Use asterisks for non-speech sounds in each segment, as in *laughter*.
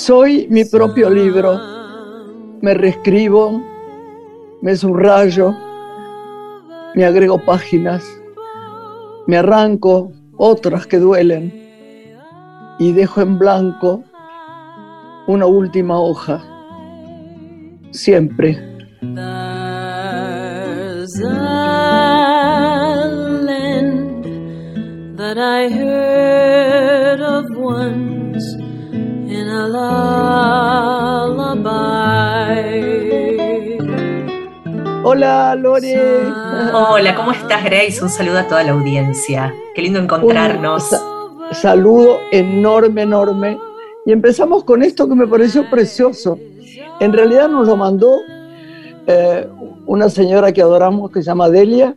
Soy mi propio libro. Me reescribo, me subrayo, me agrego páginas, me arranco otras que duelen y dejo en blanco una última hoja. Siempre. that I heard of once in a Hola, Lore. Hola, ¿cómo estás, Grace? Un saludo a toda la audiencia. Qué lindo encontrarnos. Un saludo enorme, enorme. Y empezamos con esto que me pareció precioso. En realidad nos lo mandó eh, una señora que adoramos que se llama Delia,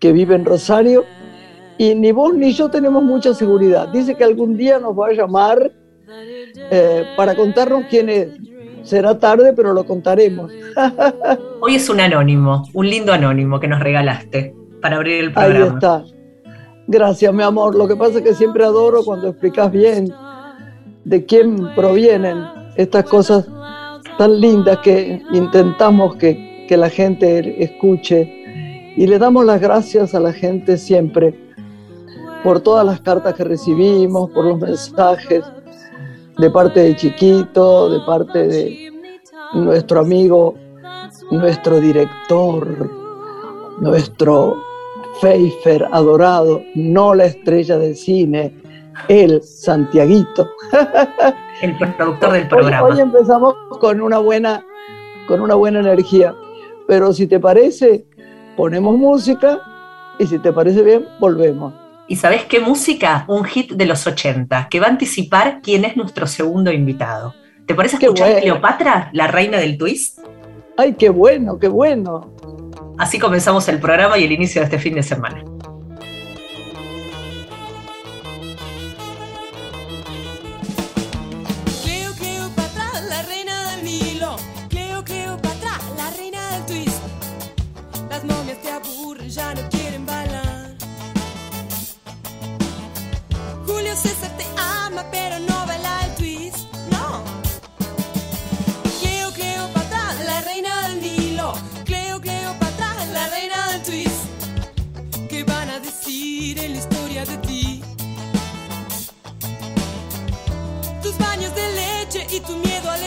que vive en Rosario y ni vos ni yo tenemos mucha seguridad. Dice que algún día nos va a llamar eh, para contarnos quién es. Será tarde, pero lo contaremos. *laughs* Hoy es un anónimo, un lindo anónimo que nos regalaste para abrir el programa. Ahí está. Gracias, mi amor. Lo que pasa es que siempre adoro cuando explicas bien de quién provienen estas cosas tan lindas que intentamos que, que la gente escuche. Y le damos las gracias a la gente siempre por todas las cartas que recibimos, por los mensajes de parte de Chiquito, de parte de nuestro amigo, nuestro director, nuestro Pfeiffer adorado, no la estrella del cine, el Santiaguito. *laughs* El productor del programa. Hoy, empezamos con una buena, con una buena energía, pero si te parece, ponemos música y si te parece bien, volvemos. ¿Y sabes qué música? Un hit de los 80, que va a anticipar quién es nuestro segundo invitado. ¿Te parece escuchar Cleopatra, la reina del twist? ¡Ay, qué bueno, qué bueno! Así comenzamos el programa y el inicio de este fin de semana. tu miedo al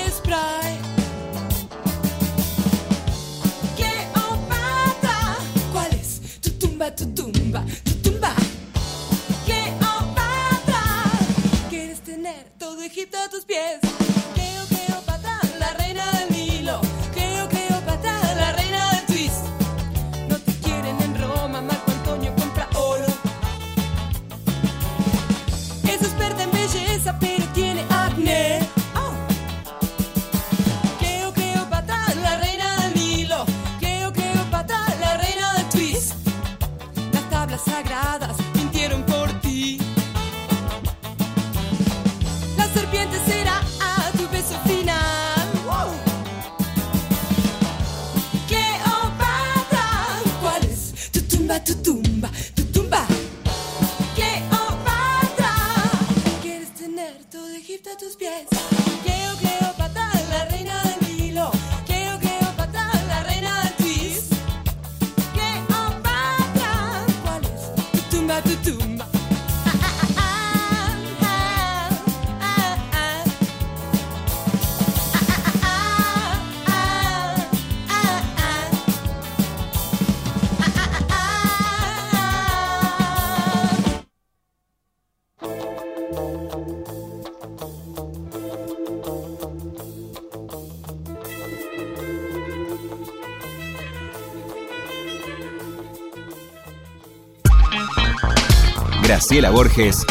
Graciela Borges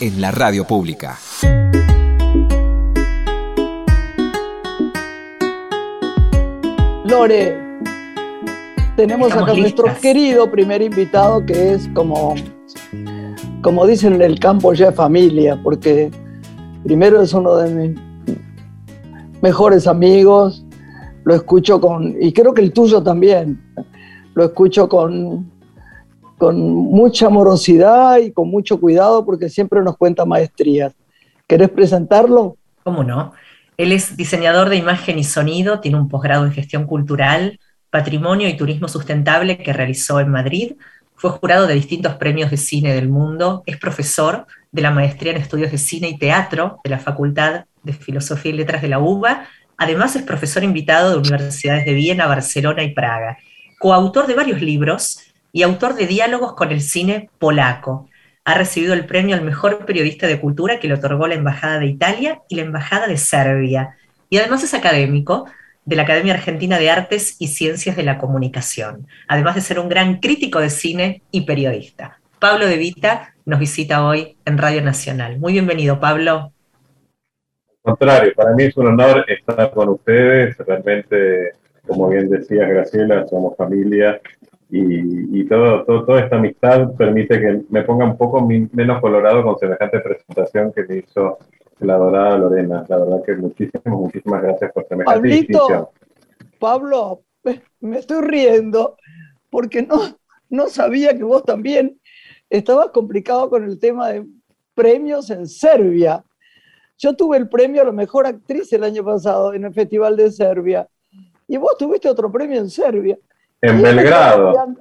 en la radio pública. Lore, tenemos acá a nuestro querido primer invitado que es como, como dicen en el campo ya familia, porque primero es uno de mis mejores amigos, lo escucho con, y creo que el tuyo también, lo escucho con con mucha amorosidad y con mucho cuidado porque siempre nos cuenta maestrías. ¿Querés presentarlo? ¿Cómo no? Él es diseñador de imagen y sonido, tiene un posgrado en gestión cultural, patrimonio y turismo sustentable que realizó en Madrid, fue jurado de distintos premios de cine del mundo, es profesor de la maestría en estudios de cine y teatro de la Facultad de Filosofía y Letras de la UBA, además es profesor invitado de universidades de Viena, Barcelona y Praga, coautor de varios libros y autor de diálogos con el cine polaco. Ha recibido el premio al mejor periodista de cultura que le otorgó la Embajada de Italia y la Embajada de Serbia. Y además es académico de la Academia Argentina de Artes y Ciencias de la Comunicación, además de ser un gran crítico de cine y periodista. Pablo De Vita nos visita hoy en Radio Nacional. Muy bienvenido, Pablo. Al contrario, para mí es un honor estar con ustedes. Realmente, como bien decía Graciela, somos familia y, todo, toda esta amistad permite que me ponga un poco menos colorado con semejante presentación que me hizo la adorada Lorena. La verdad que muchísimas, muchísimas gracias por semejante Pablito, Pablo, *laughs* me estoy riendo porque no, no sabía que vos también estabas complicado con el tema de premios en Serbia. Yo tuve el premio a la mejor actriz el año pasado en el Festival de Serbia. Y vos tuviste otro premio en Serbia. En Belgrado.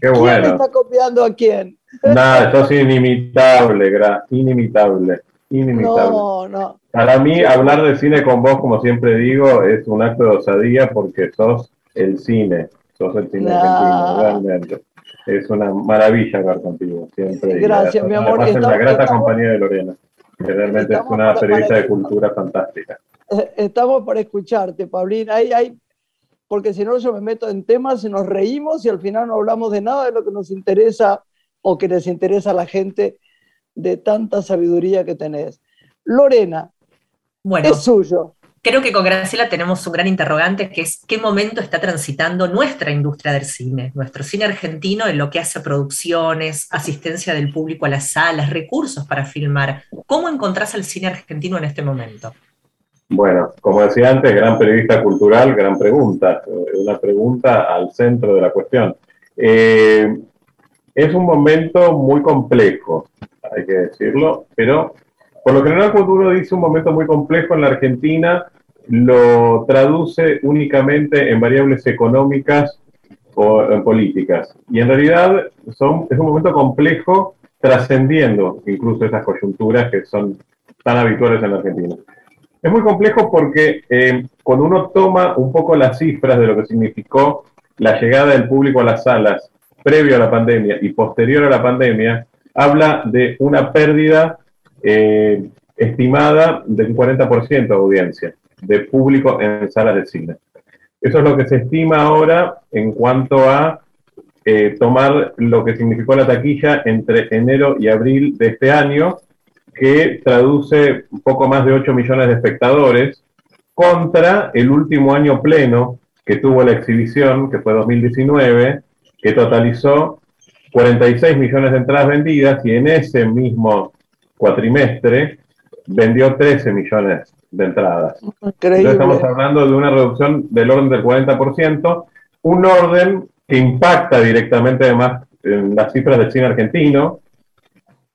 Qué ¿Quién está copiando a quién? Nada, *laughs* sos inimitable, gra inimitable, inimitable. No, no. Para mí, hablar de cine con vos, como siempre digo, es un acto de osadía porque sos el cine, sos el cine argentino, realmente. Es una maravilla hablar contigo, siempre. Gracias, mi amor. en la grata compañía de Lorena, que realmente es una periodista de cultura fantástica. *laughs* Estamos para escucharte, Paulina. Hay, hay porque si no yo me meto en temas y nos reímos y al final no hablamos de nada de lo que nos interesa o que les interesa a la gente de tanta sabiduría que tenés. Lorena, bueno, es suyo. Creo que con Graciela tenemos un gran interrogante, que es qué momento está transitando nuestra industria del cine, nuestro cine argentino en lo que hace a producciones, asistencia del público a las salas, recursos para filmar. ¿Cómo encontrás al cine argentino en este momento? Bueno, como decía antes, gran periodista cultural, gran pregunta, una pregunta al centro de la cuestión. Eh, es un momento muy complejo, hay que decirlo, pero por lo general cuando uno dice un momento muy complejo en la Argentina, lo traduce únicamente en variables económicas o en políticas. Y en realidad son, es un momento complejo trascendiendo incluso esas coyunturas que son tan habituales en la Argentina. Es muy complejo porque eh, cuando uno toma un poco las cifras de lo que significó la llegada del público a las salas previo a la pandemia y posterior a la pandemia, habla de una pérdida eh, estimada del 40% de audiencia de público en salas de cine. Eso es lo que se estima ahora en cuanto a eh, tomar lo que significó la taquilla entre enero y abril de este año que traduce un poco más de 8 millones de espectadores, contra el último año pleno que tuvo la exhibición, que fue 2019, que totalizó 46 millones de entradas vendidas y en ese mismo cuatrimestre vendió 13 millones de entradas. Entonces estamos hablando de una reducción del orden del 40%, un orden que impacta directamente además en las cifras del cine argentino,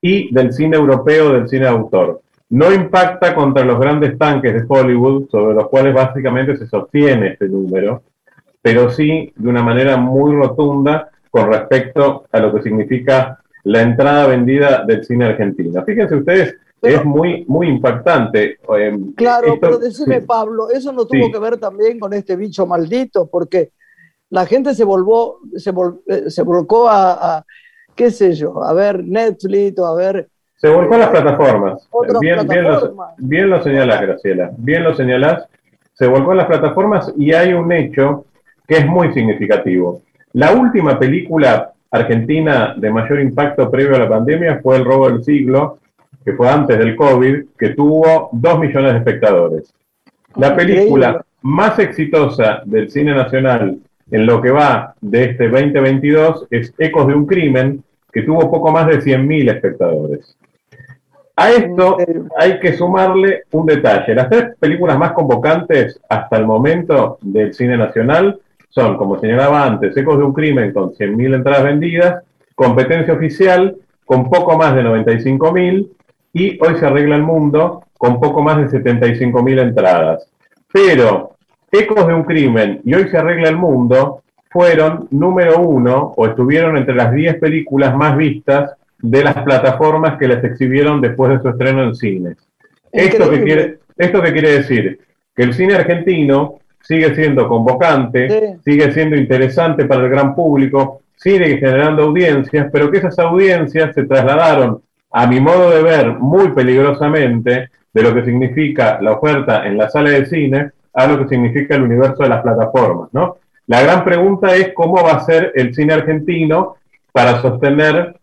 y del cine europeo, del cine de autor. No impacta contra los grandes tanques de Hollywood, sobre los cuales básicamente se sostiene este número, pero sí de una manera muy rotunda con respecto a lo que significa la entrada vendida del cine argentino. Fíjense ustedes, es muy, muy impactante. Em, claro, pero decime, Pablo, eso no tuvo que ver también con este bicho maldito, porque la gente se, volvó, se, eh, se volcó a, qué sé yo, a ver Netflix o a ver... Se volcó a las plataformas. Bien, bien, lo, bien lo señalás, Graciela. Bien lo señalás. Se volcó a las plataformas y hay un hecho que es muy significativo. La última película argentina de mayor impacto previo a la pandemia fue El robo del siglo, que fue antes del COVID, que tuvo dos millones de espectadores. La película más exitosa del cine nacional en lo que va de este 2022 es Ecos de un Crimen, que tuvo poco más de 100.000 espectadores. A esto hay que sumarle un detalle. Las tres películas más convocantes hasta el momento del cine nacional son, como señalaba antes, Ecos de un Crimen con 100.000 entradas vendidas, Competencia Oficial con poco más de 95.000 y Hoy se arregla el mundo con poco más de 75 mil entradas. Pero Ecos de un crimen y Hoy se arregla el mundo fueron número uno o estuvieron entre las 10 películas más vistas de las plataformas que las exhibieron después de su estreno en cines. ¿Esto qué, quiere, ¿Esto quiere decir? Que el cine argentino sigue siendo convocante, sigue siendo interesante para el gran público, sigue generando audiencias, pero que esas audiencias se trasladaron, a mi modo de ver, muy peligrosamente de lo que significa la oferta en la sala de cine a lo que significa el universo de las plataformas, ¿no? La gran pregunta es cómo va a ser el cine argentino para sostener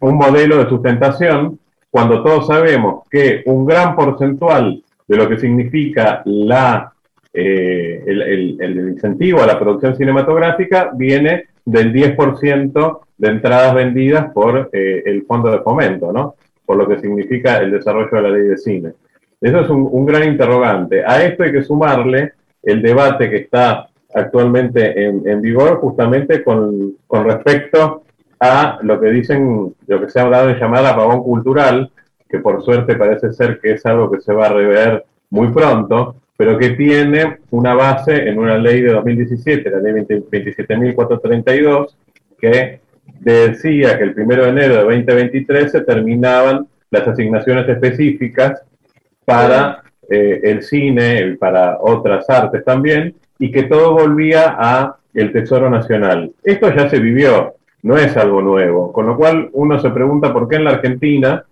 un modelo de sustentación cuando todos sabemos que un gran porcentual de lo que significa la, eh, el, incentivo a la producción cinematográfica viene del 10% de entradas vendidas por eh, el fondo de fomento, ¿no? por lo que significa el desarrollo de la ley de cine. Eso es un, gran interrogante. A esto hay que sumarle el debate que está actualmente en, vigor justamente con, respecto a lo que dicen, lo que se ha hablado de llamar apagón cultural, que por suerte parece ser que es algo que se va a rever muy pronto, pero que tiene una base en una ley de 2017, la ley 27.432, que decía que el 1 de enero de 2023 se terminaban las asignaciones específicas para eh, el cine, y para otras artes también, y que todo volvía a el Tesoro Nacional. Esto ya se vivió, no es algo nuevo, con lo cual uno se pregunta por qué en la Argentina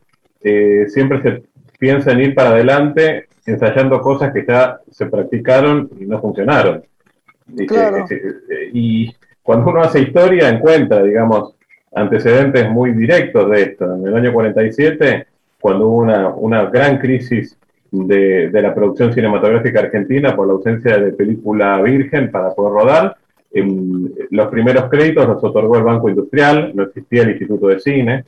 eh, siempre se piensa en ir para adelante ensayando cosas que ya se practicaron y no funcionaron. Y, y cuando uno hace historia encuentra, digamos, antecedentes muy directos de esto. En el año 47, cuando hubo una, una gran crisis de, la producción cinematográfica argentina por la ausencia de película virgen para poder rodar. los primeros créditos los otorgó el Banco Industrial, no existía el Instituto de Cine,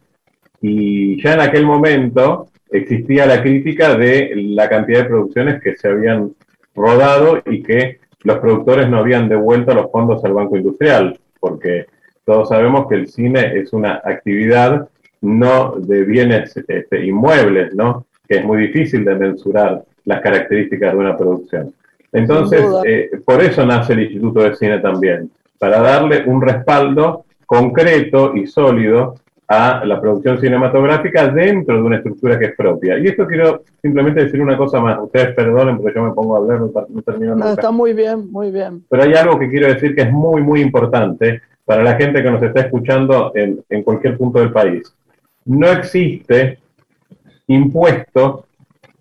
y ya en aquel momento existía la crítica de la cantidad de producciones que se habían rodado y que los productores no habían devuelto los fondos al Banco Industrial, porque todos sabemos que el cine es una actividad no de bienes este, inmuebles, ¿no? Que es muy difícil de mensurar las características de una producción. Entonces, eh, por eso nace el Instituto de Cine también, para darle un respaldo concreto y sólido a la producción cinematográfica dentro de una estructura que es propia. Y esto quiero simplemente decir una cosa más. Ustedes perdonen porque yo me pongo a hablar, no, termino nada. está muy bien, muy bien. Pero hay algo que quiero decir que es muy, muy importante para la gente que nos está escuchando en, en cualquier punto del país. No existe impuesto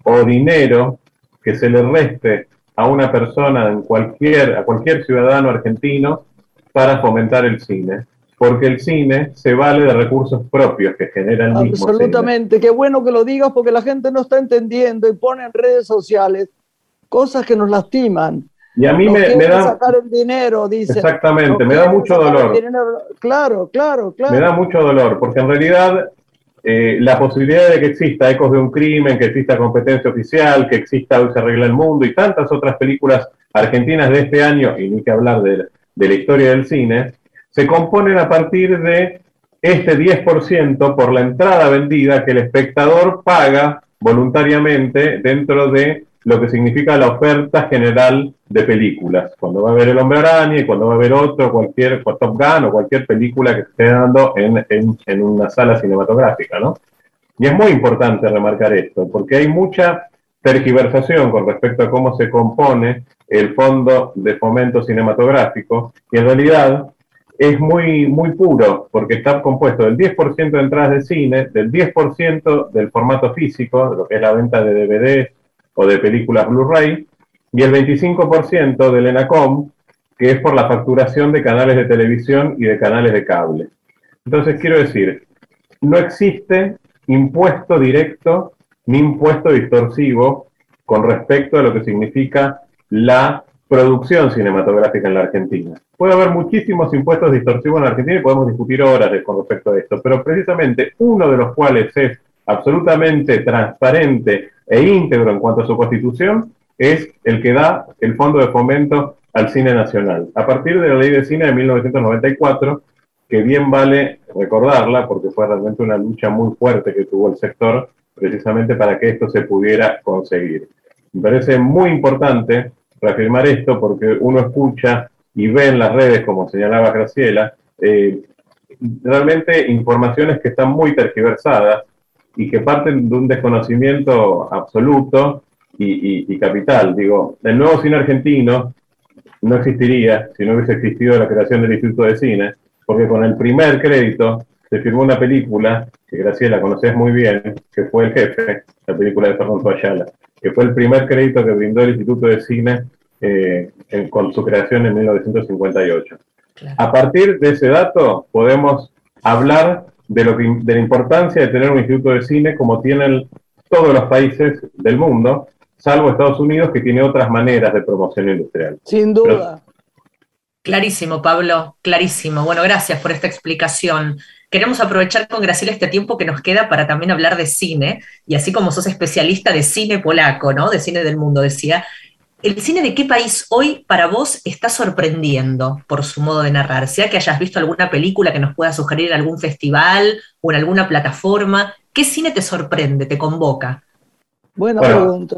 o dinero que se le reste a una persona, en cualquier, a cualquier ciudadano argentino, para fomentar el cine. Porque el cine se vale de recursos propios que genera el mismo Absolutamente, qué bueno que lo digas porque la gente no está entendiendo y pone en redes sociales cosas que nos lastiman. Y a mí me, me, da... sacar el dinero, dice. Exactamente, me da mucho dolor. Claro, claro, claro. Me da mucho dolor, porque en realidad eh, la posibilidad de que exista Ecos de un Crimen, que exista Competencia Oficial, que exista Hoy se arregla el mundo y tantas otras películas argentinas de este año, y ni que hablar de, de la historia del cine, se componen a partir de este 10% por la entrada vendida que el espectador paga voluntariamente dentro de lo que significa la oferta general de películas. Cuando va a ver El Hombre Araña y cuando va a ver otro, cualquier Top Gun o cualquier película que esté dando en, en, una sala cinematográfica, ¿no? Y es muy importante remarcar esto, porque hay mucha tergiversación con respecto a cómo se compone el fondo de fomento cinematográfico, y en realidad es muy, muy puro, porque está compuesto del 10% de entradas de cine, del 10% del formato físico, lo que es la venta de DVDs o de películas Blu-ray, y el 25% del ENACOM, que es por la facturación de canales de televisión y de canales de cable. Entonces, quiero decir, no existe impuesto directo ni impuesto distorsivo con respecto a lo que significa la producción cinematográfica en la Argentina. Puede haber muchísimos impuestos distorsivos en la Argentina y podemos discutir horas con respecto a esto, pero precisamente uno de los cuales es absolutamente transparente e íntegro en cuanto a su constitución, es el que da el Fondo de Fomento al Cine Nacional. A partir de la Ley de Cine de 1994, que bien vale recordarla, porque fue realmente una lucha muy fuerte que tuvo el sector precisamente para que esto se pudiera conseguir. Me parece muy importante reafirmar esto porque uno escucha y ve en las redes, como señalaba Graciela, eh, realmente informaciones que están muy tergiversadas y que parten de un desconocimiento absoluto y, capital. Digo, el nuevo cine argentino no existiría si no hubiese existido la creación del Instituto de Cine, porque con el primer crédito se firmó una película, que Graciela conoces muy bien, que fue El Jefe, la película de Fernando Ayala, que fue el primer crédito que brindó el Instituto de Cine eh, con su creación en 1958. A partir de ese dato podemos hablar de, lo de la importancia de tener un instituto de cine como tienen todos los países del mundo, salvo Estados Unidos, que tiene otras maneras de promoción industrial. Sin duda. clarísimo, Pablo, clarísimo. Bueno, gracias por esta explicación. Queremos aprovechar con Graciela este tiempo que nos queda para también hablar de cine, y así como sos especialista de cine polaco, ¿no? De cine del mundo, decía, ¿El cine de qué país hoy para vos está sorprendiendo por su modo de narrar? Sea que hayas visto alguna película que nos pueda sugerir en algún festival o en alguna plataforma. ¿Qué cine te sorprende, te convoca? Buena pregunta.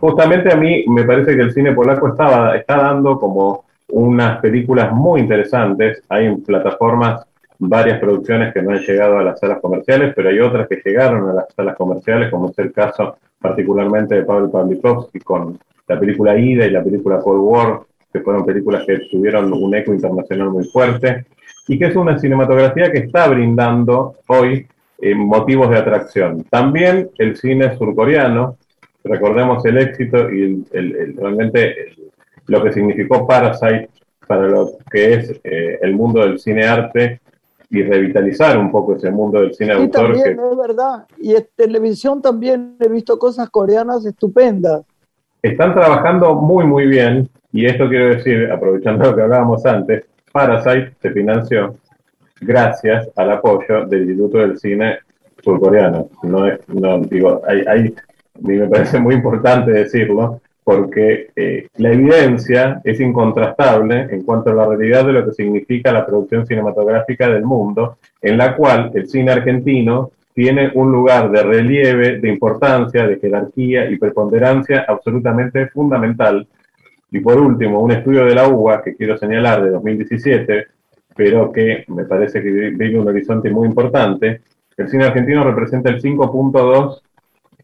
Justamente a mí me parece que el cine polaco estaba, está dando como unas películas muy interesantes. Hay en plataformas varias producciones que no han llegado a las salas comerciales, pero hay otras que llegaron a las salas comerciales, como es el caso particularmente de Pavel Pavlikovsky con la película Ida y la película Cold War, que fueron películas que tuvieron un eco internacional muy fuerte, y que es una cinematografía que está brindando hoy eh, motivos de atracción. También el cine surcoreano, recordemos el éxito y realmente lo que significó Parasite para lo que es eh, el mundo del cine arte y revitalizar un poco ese mundo del cine autor. También, es verdad. Y en televisión también he visto cosas coreanas estupendas están trabajando muy, muy bien, y esto quiero decir, aprovechando lo que hablábamos antes, Parasite se financió gracias al apoyo del Instituto del Cine Surcoreano. No no, digo, hay, hay, me parece muy importante decirlo, porque eh, la evidencia es incontrastable en cuanto a la realidad de lo que significa la producción cinematográfica del mundo, en la cual el cine argentino tiene un lugar de relieve, de importancia, de jerarquía y preponderancia absolutamente fundamental. Y por último, un estudio de la UBA que quiero señalar de 2017, pero que me parece que vive un horizonte muy importante. El cine argentino representa el 5.2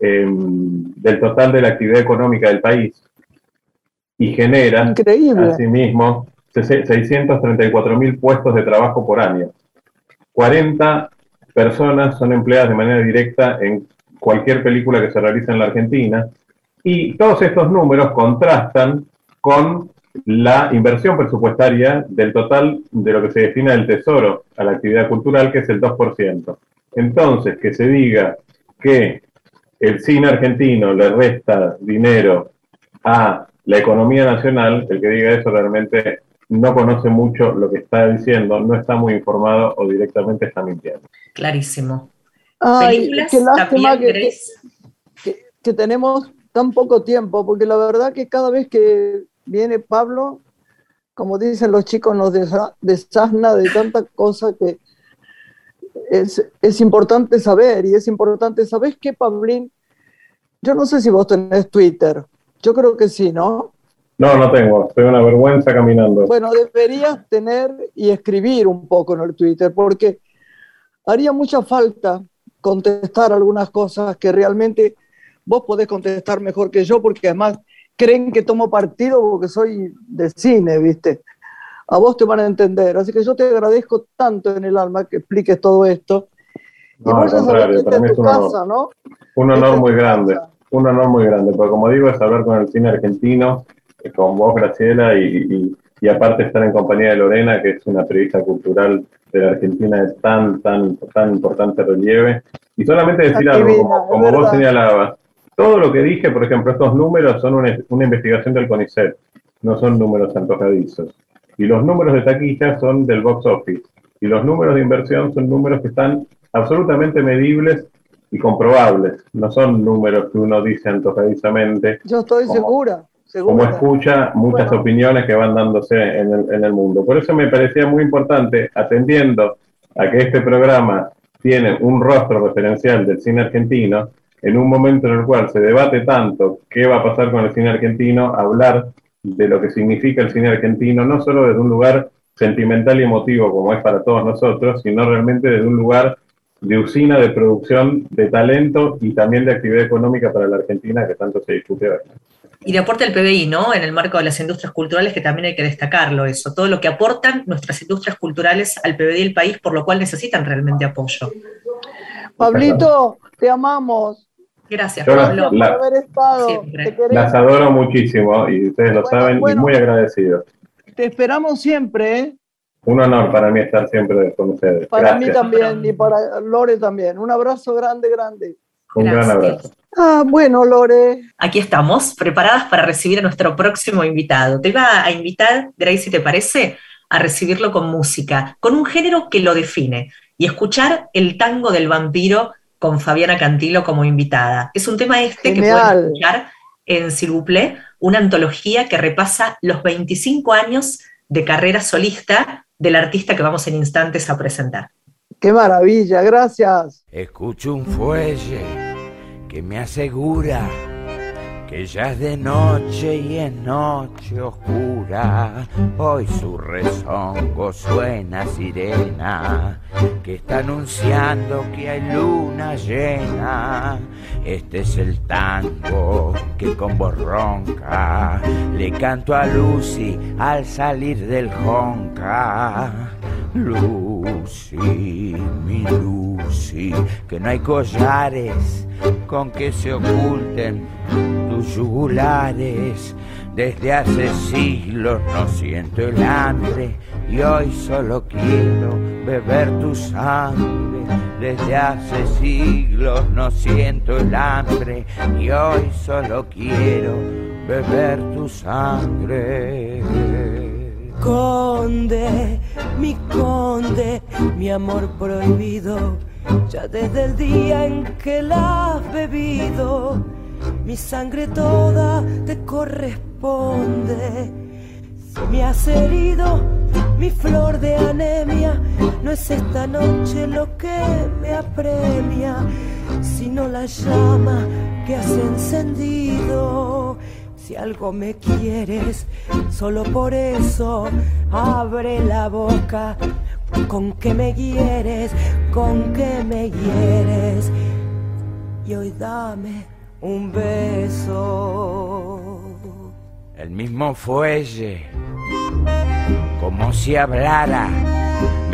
em, del total de la actividad económica del país y genera Increíble. asimismo 634 mil puestos de trabajo por año. 40 personas son empleadas de manera directa en cualquier película que se realice en la Argentina. Y todos estos números contrastan con la inversión presupuestaria del total de lo que se destina del tesoro a la actividad cultural, que es el 2%. Entonces, que se diga que el cine argentino le resta dinero a la economía nacional, el que diga eso realmente no conoce mucho lo que está diciendo, no está muy informado o directamente está mintiendo. Clarísimo. Ay, qué lástima que, que, tenemos tan poco tiempo, porque la verdad que cada vez que viene Pablo, como dicen los chicos, nos desasna de tanta cosa que es, es importante saber. Y es importante, ¿sabes qué, Pablín? Yo no sé si vos tenés Twitter. Yo creo que sí, ¿no? No, no tengo, estoy una vergüenza caminando. Bueno, deberías tener y escribir un poco en el Twitter, porque haría mucha falta contestar algunas cosas que realmente vos podés contestar mejor que yo, porque además creen que tomo partido porque soy de cine, ¿viste? A vos te van a entender. Así que yo te agradezco tanto en el alma que expliques todo esto. No, al contrario, para mí es un honor, un honor muy grande. Un honor muy grande, porque como digo, es hablar con el cine argentino con vos, Graciela, y, y, aparte estar en compañía de Lorena, que es una periodista cultural de la Argentina de tan, tan, tan importante relieve. Y solamente decir algo, como, vos señalabas, todo lo que dije, por ejemplo, estos números son una, una investigación del CONICET, no son números antojadizos. Y los números de taquilla son del box office. Y los números de inversión son números que están absolutamente medibles y comprobables. No son números que uno dice antojadizamente. Yo estoy segura como escucha muchas opiniones que van dándose en el, en el mundo. Por eso me parecía muy importante, atendiendo a que este programa tiene un rostro referencial del cine argentino, en un momento en el cual se debate tanto qué va a pasar con el cine argentino, hablar de lo que significa el cine argentino, no solo desde un lugar sentimental y emotivo como es para todos nosotros, sino realmente desde un lugar de usina de producción de talento y también de actividad económica para la Argentina que tanto se discute hoy. Y de aporte al PBI, ¿no? En el marco de las industrias culturales, que también hay que destacarlo, eso, todo lo que aportan nuestras industrias culturales al PBI del país, por lo cual necesitan realmente apoyo. Pablito, te amamos. Gracias, Pablo. por haber estado. Las adoro muchísimo y ustedes lo saben y muy agradecidos. Te esperamos siempre, ¿eh? Un honor para mí estar siempre con ustedes. Para mí también y para Lore también. Un abrazo grande, grande. Un gran abrazo. Ah, bueno, Lore. Aquí estamos, preparadas para recibir a nuestro próximo invitado. Te iba a invitar, Grace, si te parece, a recibirlo con música, con un género que lo define, y escuchar el tango del vampiro con Fabiana Cantilo como invitada. Es un tema este que pueden escuchar en Silbuple, una antología que repasa los 25 años de carrera solista del artista que vamos en instantes a presentar. ¡Qué maravilla! Gracias. Escucho un fuelle que me asegura que ya es de noche y es noche oscura. Hoy su rezongo suena sirena que está anunciando que hay luna llena. Este es el tango que con voz ronca le canto a Lucy al salir del jonca. Lucy, mi Lucy, que no hay collares con que se oculten tus yugulares. Desde hace siglos no siento el hambre y hoy solo quiero beber tu sangre. Desde hace siglos no siento el hambre y hoy solo quiero beber tu sangre. Conde, mi conde, mi amor prohibido, ya desde el día en que la has bebido, mi sangre toda te corresponde. Si me has herido, mi flor de anemia, no es esta noche lo que me apremia, sino la llama que has encendido si algo me quieres, solo por eso abre la boca. Con que me quieres, con que me quieres. Y hoy dame un beso. El mismo fuelle, como si hablara,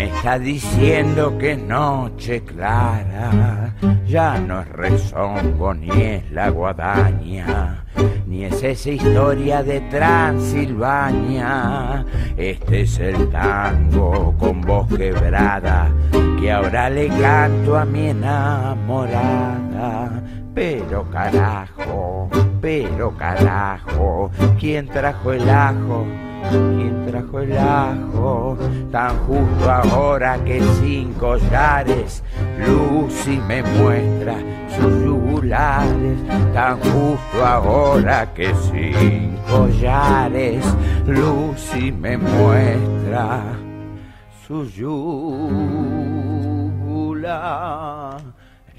me está diciendo que es noche clara. Ya no es rezongo ni es la guadaña ni es esa historia de Transilvania. Este es el tango con voz quebrada que ahora le canto a mi enamorada. Pero carajo, pero carajo, ¿quién trajo el ajo? ¿Quién trajo el ajo? Tan justo ahora que sin collares Lucy me muestra sus yugulares. Tan justo ahora que sin collares Lucy me muestra sus yugulares.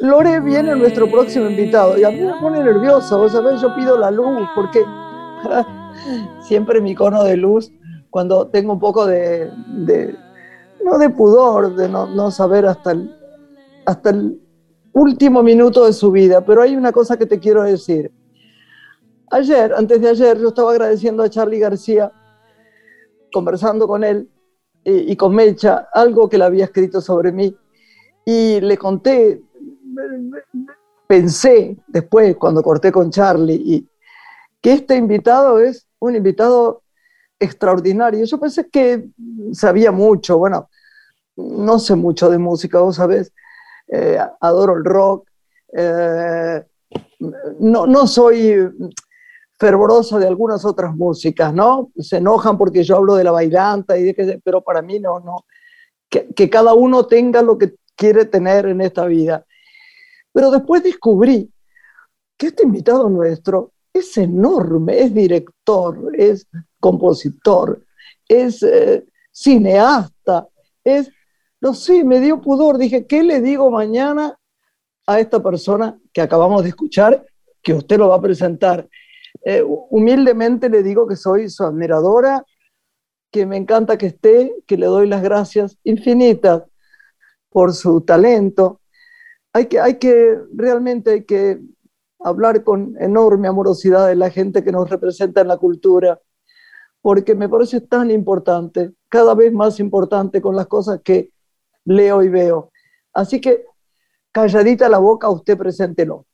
Lore viene nuestro próximo invitado y a mí me pone nervioso, vos sabés, yo pido la luz porque *laughs* siempre mi cono de luz cuando tengo un poco de, no de pudor, de no, saber hasta el, hasta el último minuto de su vida, pero hay una cosa que te quiero decir. Ayer, antes de ayer, yo estaba agradeciendo a Charlie García, conversando con él y, con Mecha, algo que le había escrito sobre mí, y le conté, pensé después, cuando corté con Charlie, y que este invitado es un invitado extraordinario. Yo pensé que sabía mucho, bueno, no sé mucho de música, vos sabés, eh, adoro el rock, eh, no, no soy fervorosa de algunas otras músicas, ¿no? Se enojan porque yo hablo de la bailanta, y de que, pero para mí no, no. Que, cada uno tenga lo que quiere tener en esta vida. Pero después descubrí que este invitado nuestro es enorme, es director, es compositor, es eh, cineasta, es, no sé, me dio pudor, dije, ¿qué le digo mañana a esta persona que acabamos de escuchar, que usted lo va a presentar? Eh, humildemente le digo que soy su admiradora, que me encanta que esté, que le doy las gracias infinitas por su talento. Hay que, hay que, realmente hay que hablar con enorme amorosidad de la gente que nos representa en la cultura, porque me parece tan importante, cada vez más importante con las cosas que leo y veo. Así que calladita la boca, usted preséntelo.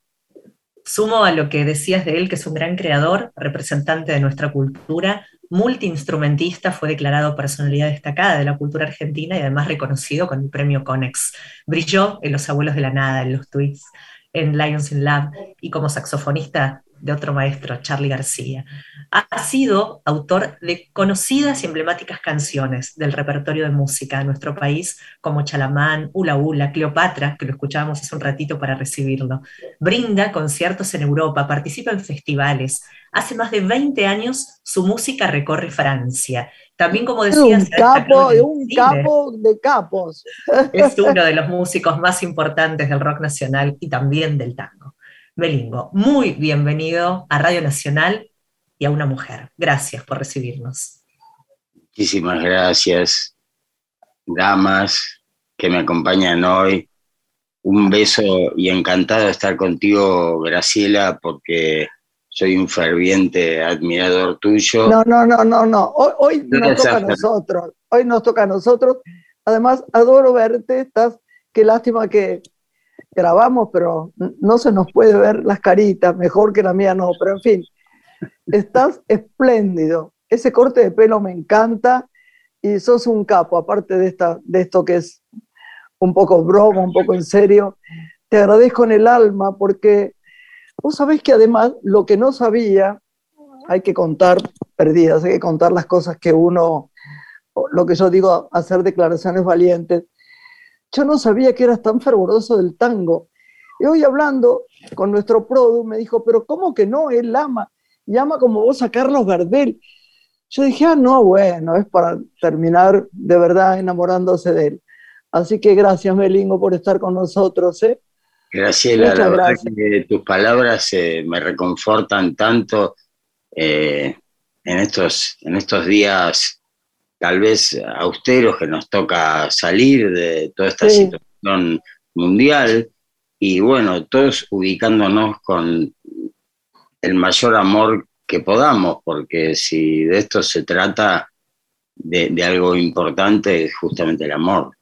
Sumo a lo que decías de él, que es un gran creador, representante de nuestra cultura, multiinstrumentista, fue declarado personalidad destacada de la cultura argentina y además reconocido con el premio Conex. Brilló en Los Abuelos de la Nada, en los tweets, en Lions in Lab y como saxofonista de otro maestro, Charlie García. Ha sido autor de conocidas y emblemáticas canciones del repertorio de música de nuestro país, como Chalamán, Ula Ula, Cleopatra, que lo escuchábamos hace un ratito para recibirlo. Brinda conciertos en Europa, participa en festivales. Hace más de 20 años su música recorre Francia. También, como decías, un capo, un capo de capos. Es uno de los músicos más importantes del rock nacional y también del tango. Belingo, muy bienvenido a Radio Nacional y a una mujer. Gracias por recibirnos. Muchísimas gracias, damas que me acompañan hoy. Un beso y encantado de estar contigo, Graciela, porque soy un ferviente admirador tuyo. No, no, no, no, no. Hoy, nos toca a nosotros. Hoy nos toca a nosotros. Además, adoro verte. Estás, qué lástima que grabamos, pero no se nos puede ver las caritas, mejor que la mía no, pero en fin, estás espléndido. Ese corte de pelo me encanta y sos un capo, aparte de, esta, de esto que es un poco broma, un poco en serio. Te agradezco en el alma porque vos sabés que además lo que no sabía, hay que contar perdidas, hay que contar las cosas que uno, lo que yo digo, hacer declaraciones valientes yo no sabía que eras tan fervoroso del tango. Y hoy hablando con nuestro produ me dijo, pero ¿cómo que no? Él ama, y ama como vos a Carlos Gardel. Yo dije, ah, no, bueno, es para terminar de verdad enamorándose de él. Así que gracias, Melingo, por estar con nosotros. ¿eh? Graciela, la verdad que tus palabras eh, me reconfortan tanto eh, en, estos, en estos días tal vez austeros que nos toca salir de toda esta situación mundial y bueno, todos ubicándonos con el mayor amor que podamos, porque si de esto se trata de, algo importante es justamente el amor.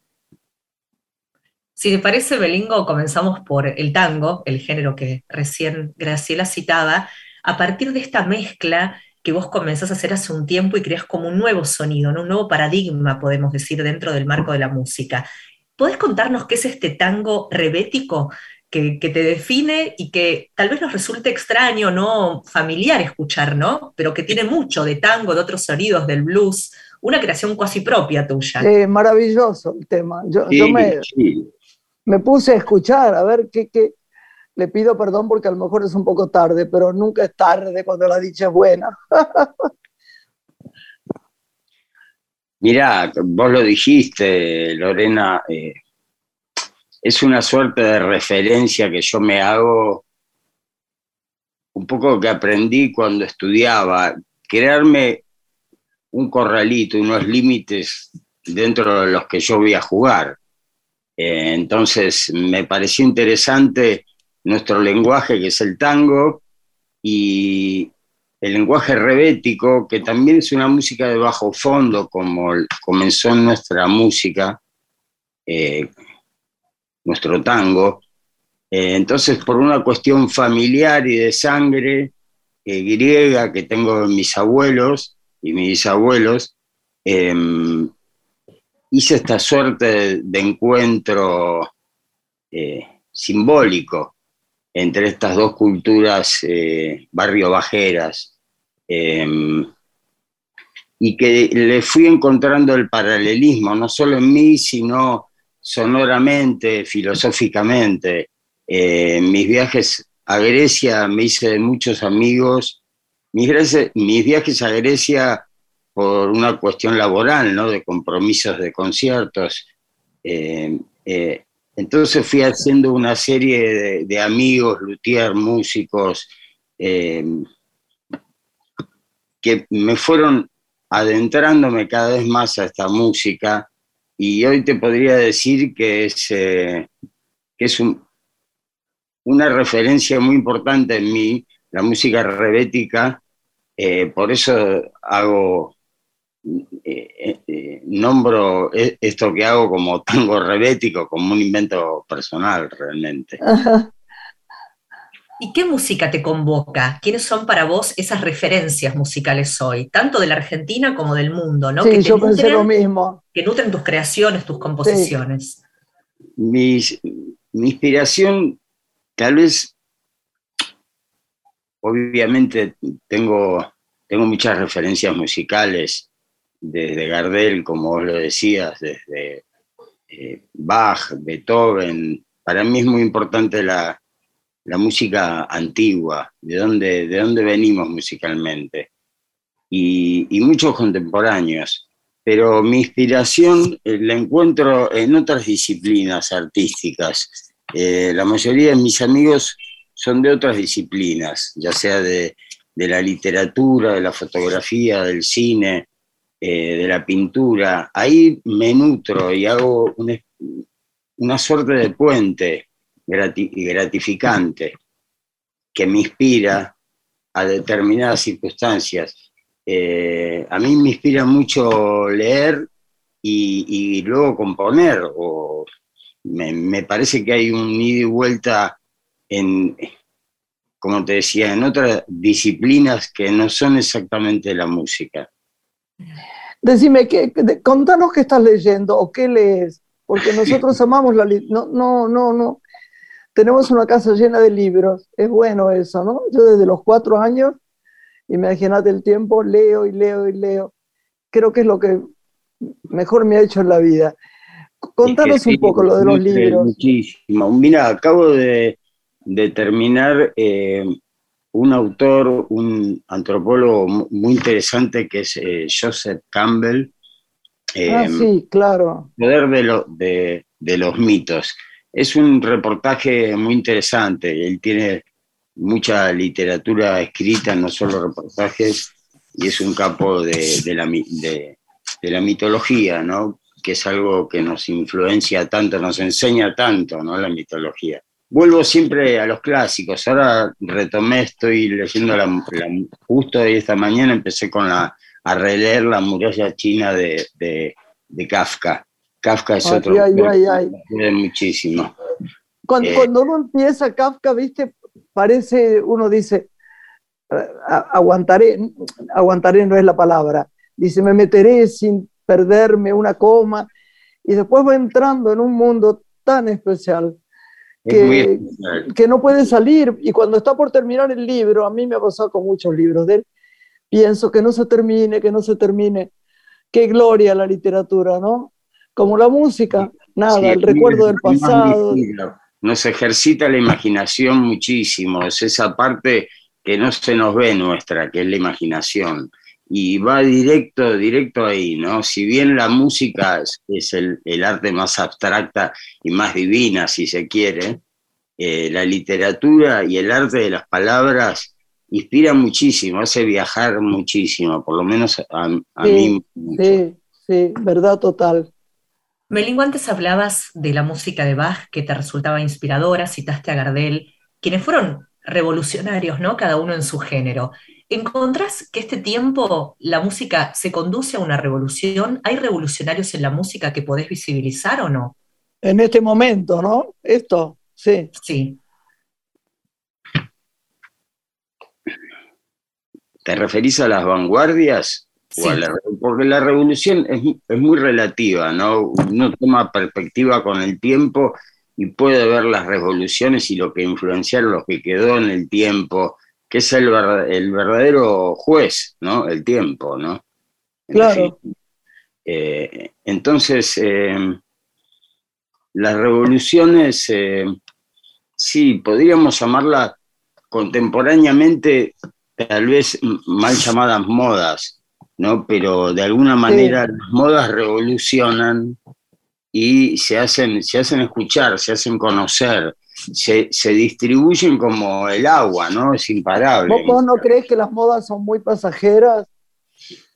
Si te parece, Belingo, comenzamos por el tango, el género que recién Graciela citaba, a partir de esta mezcla que vos comenzás a hacer hace un tiempo y creas como un nuevo sonido, un nuevo paradigma, podemos decir, dentro del marco de la música. ¿Podés contarnos qué es este tango rebético que, te define y que tal vez nos resulte extraño, no familiar escuchar, ¿no? Pero que tiene mucho de tango, de otros sonidos, del blues, una creación casi propia tuya. Eh, maravilloso el tema. Yo, me, me, puse a escuchar, a ver qué, qué, le pido perdón porque a lo mejor es un poco tarde, pero nunca es tarde cuando la dicha es buena. *laughs* Mirá, vos lo dijiste, Lorena, eh, es una suerte de referencia que yo me hago, un poco que aprendí cuando estudiaba, crearme un corralito, unos límites dentro de los que yo voy a jugar. Eh, entonces me pareció interesante nuestro lenguaje, que es el tango, y el lenguaje rebético, que también es una música de bajo fondo, como comenzó nuestra música, eh, nuestro tango. Eh, entonces, por una cuestión familiar y de sangre eh, griega que tengo en mis abuelos, y mis bisabuelos, em, hice esta suerte de, encuentro simbólico entre estas dos culturas eh, barrio-bajeras em, y que le fui encontrando el paralelismo, no solo en mí, sino sonoramente, filosóficamente. Eh, mis viajes a Grecia me hice de muchos amigos. Mis, mis viajes a Grecia por una cuestión laboral, ¿no? de compromisos de conciertos. Eh, eh, entonces fui haciendo una serie de, amigos, luthier, músicos, que me fueron adentrándome cada vez más a esta música. Y hoy te podría decir que es, eh, que es una referencia muy importante en mí, la música rebética, eh, por eso hago, eh, nombro e, esto que hago como *laughs* tango rebético, como un invento personal realmente. ¿Y qué música te convoca? ¿Quiénes son para vos esas referencias musicales hoy, tanto de la Argentina como del mundo? ¿no? Sí, yo pensé lo mismo. Que nutren tus creaciones, tus composiciones. mi inspiración, tal vez, obviamente tengo, tengo muchas referencias musicales, desde Gardel, como vos lo decías, desde eh, Bach, Beethoven. Para mí es muy importante la, la música antigua, de dónde, de dónde venimos musicalmente, y, muchos contemporáneos. Pero mi inspiración eh, la encuentro en otras disciplinas artísticas. Eh, la mayoría de mis amigos son de otras disciplinas, ya sea de, la literatura, de la fotografía, del cine, eh, de la pintura. Ahí me nutro y hago una, una suerte de puente gratificante que me inspira a determinadas circunstancias. Eh, a mí me inspira mucho leer y, luego componer, o me, parece que hay un ida y vuelta en, como te decía, en otras disciplinas que no son exactamente la música. Decime, ¿qué, contanos qué estás leyendo o qué lees, porque *laughs* nosotros amamos la... No, no, no, no tenemos una casa llena de libros, es bueno eso, ¿no? Yo desde los cuatro años, imagínate el tiempo, leo y leo y leo. Creo que es lo que mejor me ha hecho en la vida. Contanos un poco lo de los libros. Muchísimo. Mira, acabo de, terminar eh, un autor, un antropólogo muy interesante que es eh, Joseph Campbell. ah, em, sí, claro. Poder de, de los mitos. Es un reportaje muy interesante, él tiene mucha literatura escrita, no solo reportajes, y es un campo de, la, de, la, mitología, ¿no? que es algo que nos influencia tanto, nos enseña tanto, ¿no? la mitología. Vuelvo siempre a los clásicos, ahora retomé, estoy leyendo la, justo esta mañana empecé con la, a releer la muralla china de, de Kafka. Kafka es otro. muchísimo. Cuando, eh, cuando, uno empieza Kafka, viste, parece, uno dice, aguantaré, aguantaré no es la palabra, dice, me meteré sin perderme una coma, y después va entrando en un mundo tan especial que, que no puede salir, y cuando está por terminar el libro, a mí me ha pasado con muchos libros de él, pienso que no se termine, que no se termine, qué gloria la literatura, ¿no? como la música, nada, el recuerdo del pasado. Nos ejercita la imaginación muchísimo, es esa parte que no se nos ve nuestra, que es la imaginación. Y va directo, directo ahí, ¿no? Si bien la música es, el, arte más abstracta y más divina, si se quiere, eh, la literatura y el arte de las palabras inspira muchísimo, hace viajar muchísimo, por lo menos a, mí. Sí, sí, verdad total. Melingo, antes hablabas de la música de Bach que te resultaba inspiradora, citaste a Gardel, quienes fueron revolucionarios, ¿no? Cada uno en su género. ¿Encontrás que este tiempo la música se conduce a una revolución? ¿Hay revolucionarios en la música que podés visibilizar o no? En este momento, ¿no? Esto, sí. Sí. ¿Te referís a las vanguardias? porque la revolución es, es, muy relativa, ¿no? Uno toma perspectiva con el tiempo y puede ver las revoluciones y lo que influenciaron, lo que quedó en el tiempo, que es el, el verdadero juez, ¿no? El tiempo, ¿no? Claro. Eh, entonces, eh, las revoluciones, eh, sí, podríamos llamarlas contemporáneamente, tal vez mal llamadas modas, ¿no? Pero de alguna manera las modas revolucionan y se hacen, se hacen escuchar, se hacen conocer, se, distribuyen como el agua, ¿no? Es imparable. ¿Vos, no crees que las modas son muy pasajeras?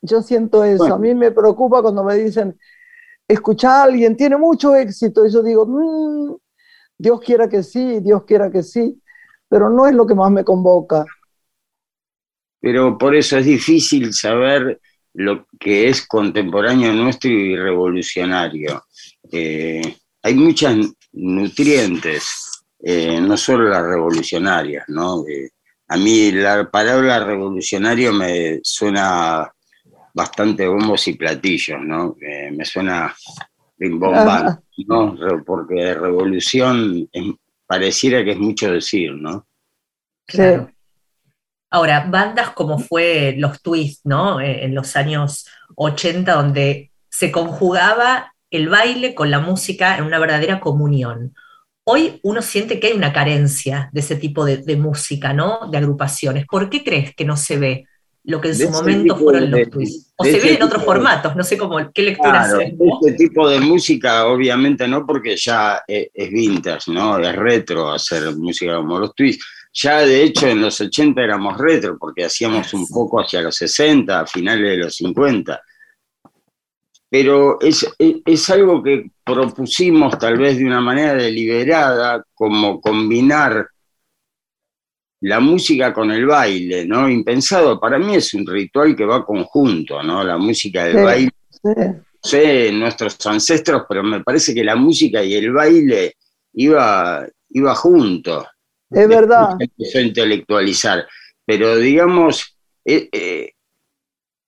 Yo siento eso. A mí me preocupa cuando me dicen, escucha a alguien, tiene mucho éxito. Y yo digo, mm, Dios quiera que sí, Dios quiera que sí, pero no es lo que más me convoca. Pero por eso es difícil saber lo que es contemporáneo nuestro y revolucionario. Eh, hay muchas nutrientes, eh, no solo las revolucionarias, ¿no? Eh, a mí la palabra revolucionario me suena bastante bombos y platillos, ¿no? me suena rimbombante, ¿no? Porque revolución pareciera que es mucho decir, ¿no? Claro. Ahora, bandas como fue los Twist, ¿no? En los años 80, donde se conjugaba el baile con la música en una verdadera comunión. Hoy uno siente que hay una carencia de ese tipo de, música, ¿no? De agrupaciones. ¿Por qué crees que no se ve lo que en su momento fueron los twists? O se ve en otros formatos, no sé cómo, qué lectura claro, Este tipo de música, obviamente no, porque ya es, vintage, ¿no? Es retro hacer música como los twists. Ya de hecho en los 80 éramos retro, porque hacíamos un poco hacia los 60, a finales de los 50 pero es, algo que propusimos tal vez de una manera deliberada, como combinar la música con el baile, ¿no? Impensado, para mí es un ritual que va conjunto, ¿no? La música del baile. No sé, nuestros ancestros, pero me parece que la música y el baile iba, iba junto. Es verdad. Empezó a intelectualizar. Pero digamos, eh, eh,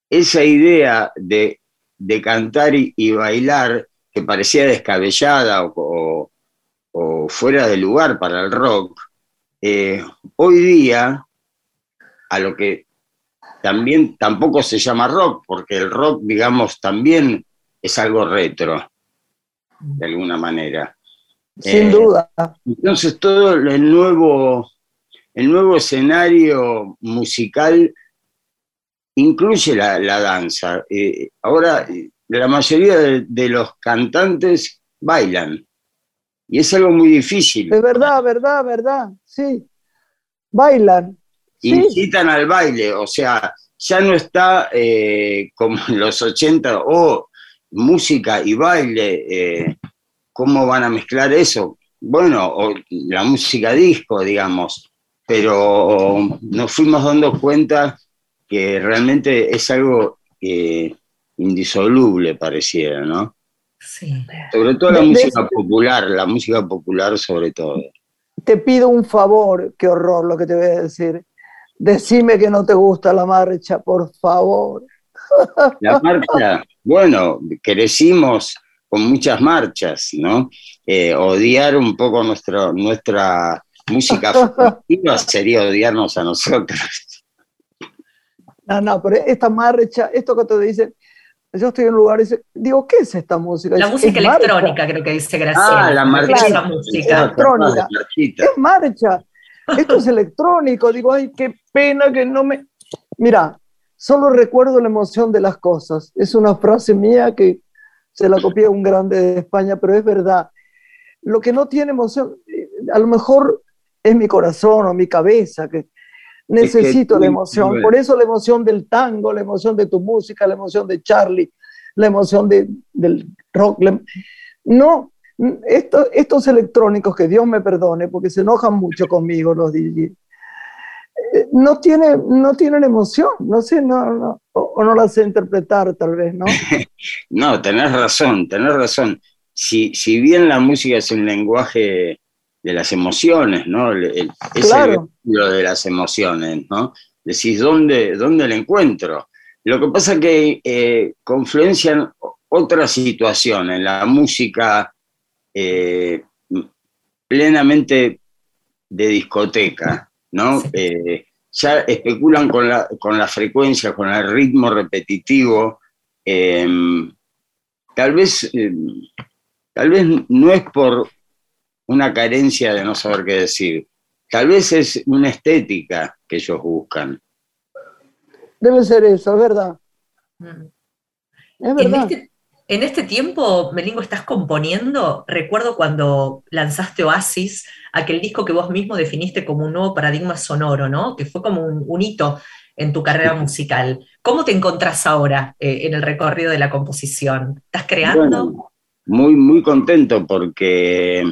esa idea de de cantar y, bailar que parecía descabellada o, fuera de lugar para el rock, eh, hoy día, a lo que también tampoco se llama rock, porque el rock, digamos, también es algo retro, de alguna manera. Sin eh, duda. Entonces todo el nuevo, el nuevo escenario musical incluye la, danza. Eh, ahora, la mayoría de, los cantantes bailan. Y es algo muy difícil. Es verdad, verdad, verdad. Sí. Bailan. Incitan al baile. O sea, ya no está eh, como en los 80, o música y baile. Eh, ¿Cómo van a mezclar eso? Bueno, o la música disco, digamos. Pero nos fuimos dando cuenta que realmente es algo eh, indisoluble, pareciera, ¿no? Sí. Sobre todo la música popular, la música popular sobre todo. Te pido un favor, qué horror lo que te voy a decir. Decime que no te gusta la marcha, por favor. *laughs* La marcha, bueno, crecimos con muchas marchas, ¿no? Eh, odiar un poco nuestro, nuestra música *laughs* sería odiarnos a nosotros. No, no, pero esta marcha, esto que te dicen, yo estoy en un lugar y digo, ¿qué es esta música? La música electrónica, creo que dice Graciela. Ah, la marcha. música. Electrónica. Es marcha. Esto es electrónico. Digo, ay, qué pena que no me. Mira, solo recuerdo la emoción de las cosas. Es una frase mía que se la copié a un grande de España, pero es verdad. Lo que no tiene emoción, eh, a lo mejor es mi corazón o mi cabeza, que necesito la emoción. Por eso la emoción del tango, la emoción de tu música, la emoción de Charlie, la emoción de, del rock. No, esto, estos electrónicos, que Dios me perdone, porque se enojan mucho *laughs* conmigo los DJs, eh, no, tiene, no tienen emoción, no sé, no, no, o, no la sé interpretar tal vez, ¿no? *laughs* no, tenés razón, tenés razón. Si, si bien la música es un lenguaje de las emociones, ¿no? El, el de las emociones, ¿no? Decís, ¿dónde, ¿dónde encuentro? lo que pasa es que eh, confluencian otras situaciones, la música eh, plenamente de discoteca, ¿no? Eh, ya especulan con la, con la frecuencia, con el ritmo repetitivo. Em, tal vez, em, tal vez no es por una carencia de no saber qué decir, tal vez es una estética que ellos buscan. Debe ser eso, es verdad. Mm. Es verdad. Este en este tiempo, Melingo, estás componiendo. Recuerdo cuando lanzaste Oasis, aquel disco que vos mismo definiste como un nuevo paradigma sonoro, ¿no? Que fue como un, hito en tu carrera musical. ¿Cómo te encontrás ahora eh, en el recorrido de la composición? ¿Estás creando? muy, muy contento porque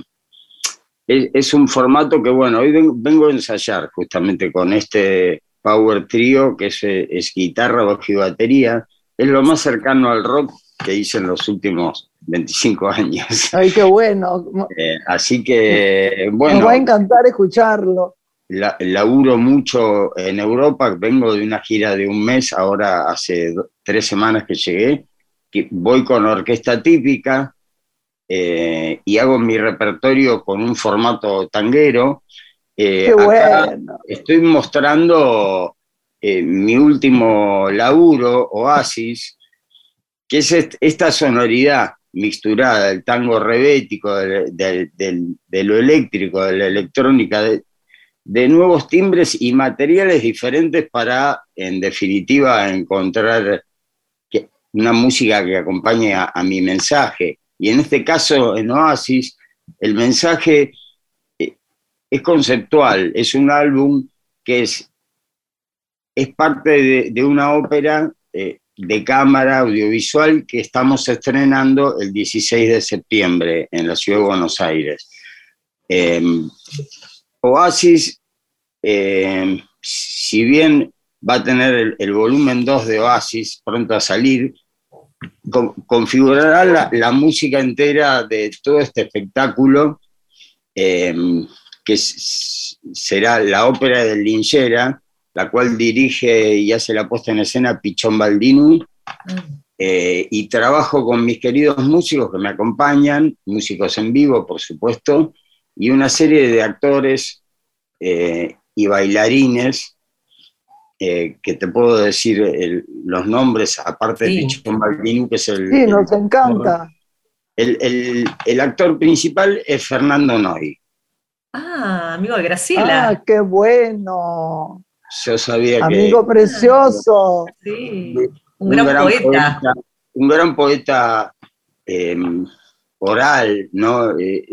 es, un formato que, bueno, hoy vengo, a ensayar justamente con este Power Trio, que es, es guitarra, voz y batería. Es lo más cercano al rock que hice en los últimos 25 años. *laughs* Ay, qué bueno. Eh, así que, bueno. Me va a encantar escucharlo. La, laburo mucho en Europa, vengo de una gira de un mes, ahora hace tres semanas que llegué, que voy con orquesta típica eh, y hago mi repertorio con un formato tanguero. Eh, Qué bueno. Estoy mostrando mi último laburo, Oasis, que es esta sonoridad mixturada del tango rebético, de, lo eléctrico, de la electrónica, de, nuevos timbres y materiales diferentes para, en definitiva, encontrar una música que acompañe a, mi mensaje. Y en este caso, en Oasis, el mensaje eh, es conceptual, es un álbum que es, es parte de, una ópera eh, de cámara audiovisual que estamos estrenando el 16 de septiembre en la ciudad de Buenos Aires. Em, Oasis, em, si bien va a tener el, volumen 2 de Oasis pronto a salir, configurará la, música entera de todo este espectáculo, em, que será la ópera de Lingera, la cual dirige y hace la puesta en escena Pichón Baldini. Eh, y trabajo con mis queridos músicos que me acompañan, músicos en vivo, por supuesto, y una serie de actores eh, y bailarines eh, que te puedo decir los nombres, aparte de Pichón Baldini, que es el. Sí, nos encanta. El, el, actor principal es Fernando Noy. Ah, amigo de Graciela. Ah, qué bueno. Yo sabía que. Amigo precioso. Sí. Un, gran, poeta. Un gran poeta em, oral, ¿no? Eh,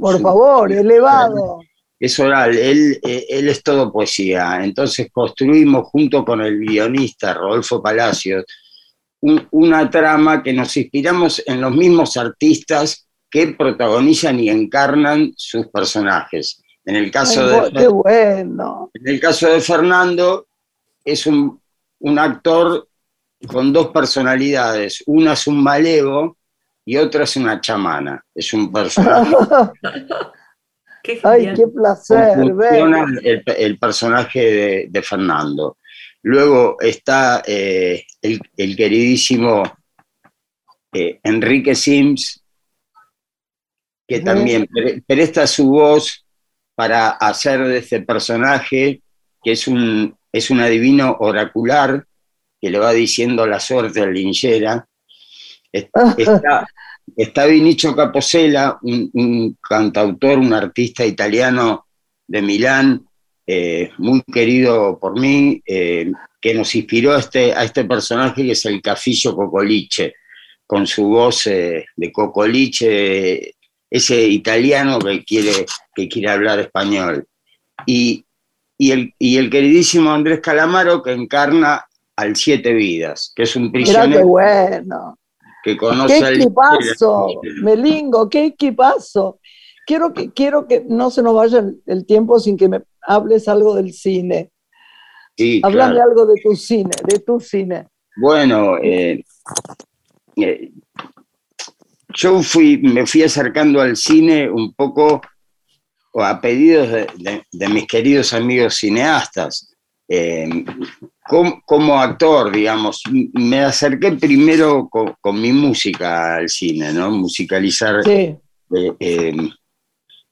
Por favor, elevado. Es oral, él, eh, él es todo poesía. Entonces construimos junto con el guionista Rodolfo Palacios una trama que nos inspiramos en los mismos artistas que protagonizan y encarnan sus personajes. En el caso, de, bueno. en el caso de Fernando, es un, actor con dos personalidades. Una es un malevo y otra es una chamana. Es un personaje. *laughs* Ay, qué placer El, personaje de, Fernando. Luego está eh, el, queridísimo eh, Enrique Sims, que también presta su voz para hacer de este personaje, que es un, es un adivino oracular, que le va diciendo la suerte al linchera. *laughs* Está, está Vinicio Caposella, un, cantautor, un artista italiano de Milán, eh, muy querido por mí, eh, que nos inspiró a este, a este personaje que es el Cafillo Cocoliche, con su voz eh, de Cocoliche ese italiano que quiere, que quiere hablar español. Y, el, el queridísimo Andrés Calamaro que encarna al Siete Vidas, que es un prisionero. qué bueno. Que conoce ¿Qué equipazo, Melingo? ¿Qué equipazo? Quiero que, quiero que no se nos vaya el, tiempo sin que me hables algo del cine. Sí, Háblame algo de tu cine, de tu cine. Bueno, eh, eh, yo fui, me fui acercando al cine un poco a pedidos de, mis queridos amigos cineastas. Eh, como, actor, digamos, me acerqué primero con, mi música al cine, ¿no? Musicalizar eh, em,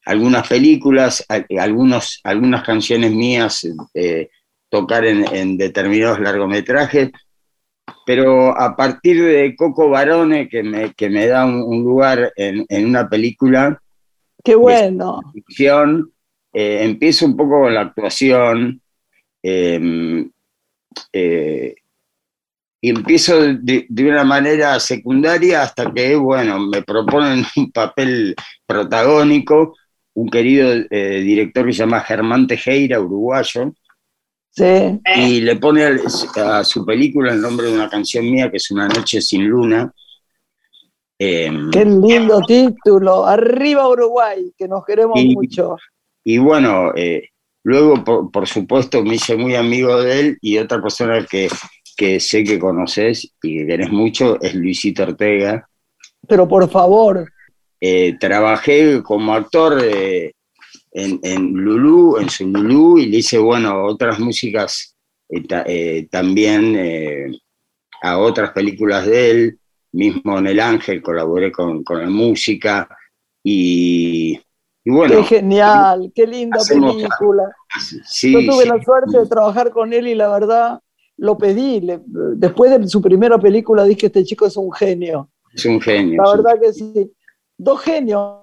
algunas películas, algunos, algunas canciones mías, eh, tocar en, determinados largometrajes, pero a partir de Coco Barone, que me, que me da un, lugar en, una película. ¡Qué bueno! Eh, empiezo un poco con la actuación. Em, eh, y empiezo de, una manera secundaria hasta que, bueno, me proponen *laughs* un papel protagónico, un querido eh, director que se llama Germán Tejera, uruguayo, sí. y le pone a, su película el nombre de una canción mía que es Una noche sin luna. Em, Qué lindo título, Arriba Uruguay, que nos queremos mucho. Y bueno, eh, Luego, por, supuesto, me hice muy amigo de él y otra persona que, sé que conoces y que querés mucho es Luisito Ortega. Pero por favor. Eh, trabajé como actor eh, en, en Lulú, en su Lulú, y le hice, bueno, otras músicas eh, también a otras películas de él. Mismo en El Ángel colaboré con, con la música y qué genial, qué linda película. Yo tuve la suerte de trabajar con él y la verdad lo pedí. después de su primera película dije, este chico es un genio. Es un genio. La verdad que sí. Dos genios.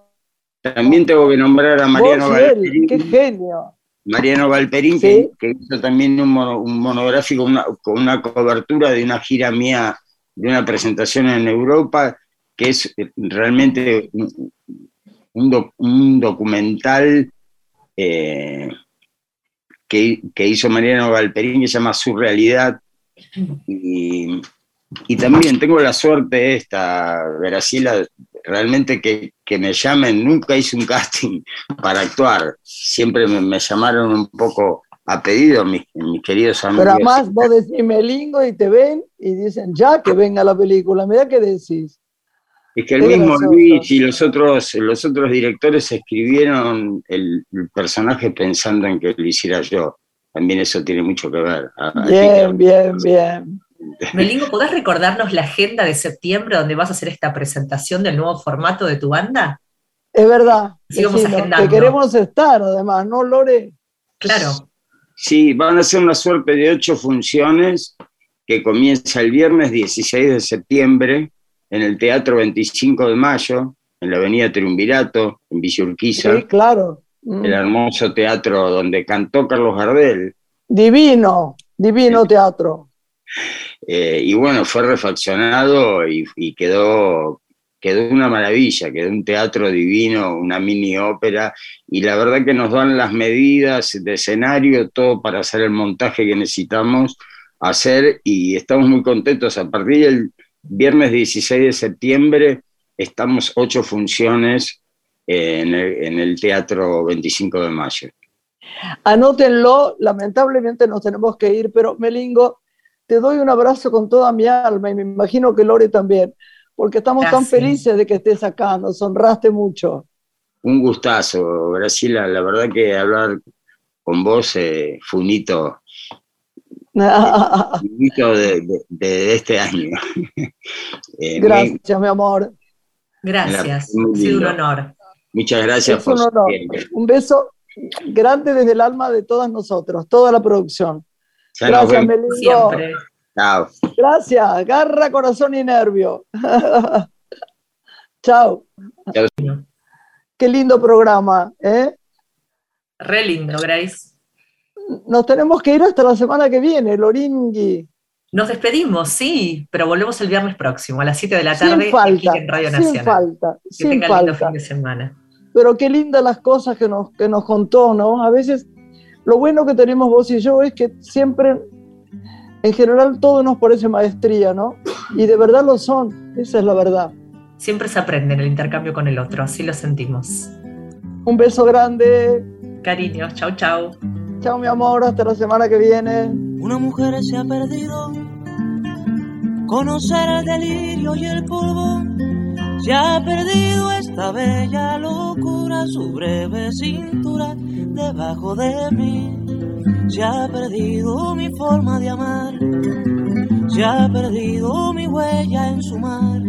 También tengo que nombrar a Mariano Valperín. Qué genio. Mariano Valperín, que, hizo también un, monográfico con una cobertura de una gira mía, de una presentación en Europa, que es realmente un, documental eh, que, hizo Mariano Galperín que se llama Surrealidad. Y, y también tengo la suerte esta, Graciela, realmente que, me llamen, nunca hice un casting para actuar, siempre me, llamaron un poco a pedido mis, mis, queridos amigos. Pero además vos decís melingo y te ven y dicen ya que venga la película, mira qué decís. Es que el mismo Luis y los otros, los otros directores escribieron el, personaje pensando en que lo hiciera yo. También eso tiene mucho que ver. Bien, bien, bien. *laughs* Melingo, ¿podés recordarnos la agenda de septiembre donde vas a hacer esta presentación del nuevo formato de tu banda? Es verdad. Sigamos agendando. Que queremos estar, además, ¿no, Lore? Claro. Sí, van a ser una suerte de ocho funciones que comienza el viernes 16 de septiembre en el Teatro 25 de Mayo, en la Avenida Triunvirato, en Villa Sí, claro. Mm. El hermoso teatro donde cantó Carlos Gardel. Divino, divino teatro. Eh, y bueno, fue refaccionado y, quedó, quedó una maravilla, quedó un teatro divino, una mini ópera, y la verdad que nos dan las medidas de escenario, todo para hacer el montaje que necesitamos hacer, y estamos muy contentos. A partir del Viernes 16 de septiembre estamos ocho funciones en el, Teatro 25 de Mayo. Anótenlo, lamentablemente nos tenemos que ir, pero Melingo, te doy un abrazo con toda mi alma y me imagino que Lore también, porque estamos tan felices de que estés acá, nos honraste mucho. Un gustazo, Graciela, la verdad que hablar con vos eh, fue un hito de, de, este año. *laughs* Eh, gracias, mi amor. Gracias, ha sido un honor. Muchas gracias por un, honor. un beso grande desde el alma de todas nosotros, toda la producción. gracias, Melingo. Siempre. Chao. Gracias, garra, corazón y nervio. *laughs* Chao. Qué lindo programa, ¿eh? Re lindo, Grace nos tenemos que ir hasta la semana que viene, Loringui. Nos despedimos, sí, pero volvemos el viernes próximo a las 7 de la tarde aquí en Radio Nacional. Sin falta, que sin tenga falta. lindo fin de semana. Pero qué lindas las cosas que nos, que nos contó, ¿no? A veces lo bueno que tenemos vos y yo es que siempre, en general, todo nos parece maestría, ¿no? Y de verdad lo son, esa es la verdad. Siempre se aprende en el intercambio con el otro, así lo sentimos. Un beso grande. Cariños, chau, chau. Chao, mi amor, hasta la semana que viene. Una mujer se ha perdido. Conocer el delirio y el polvo. Se ha perdido esta bella locura, su breve cintura debajo de mí. ya he perdido mi forma de amar, ya he perdido mi huella en su mar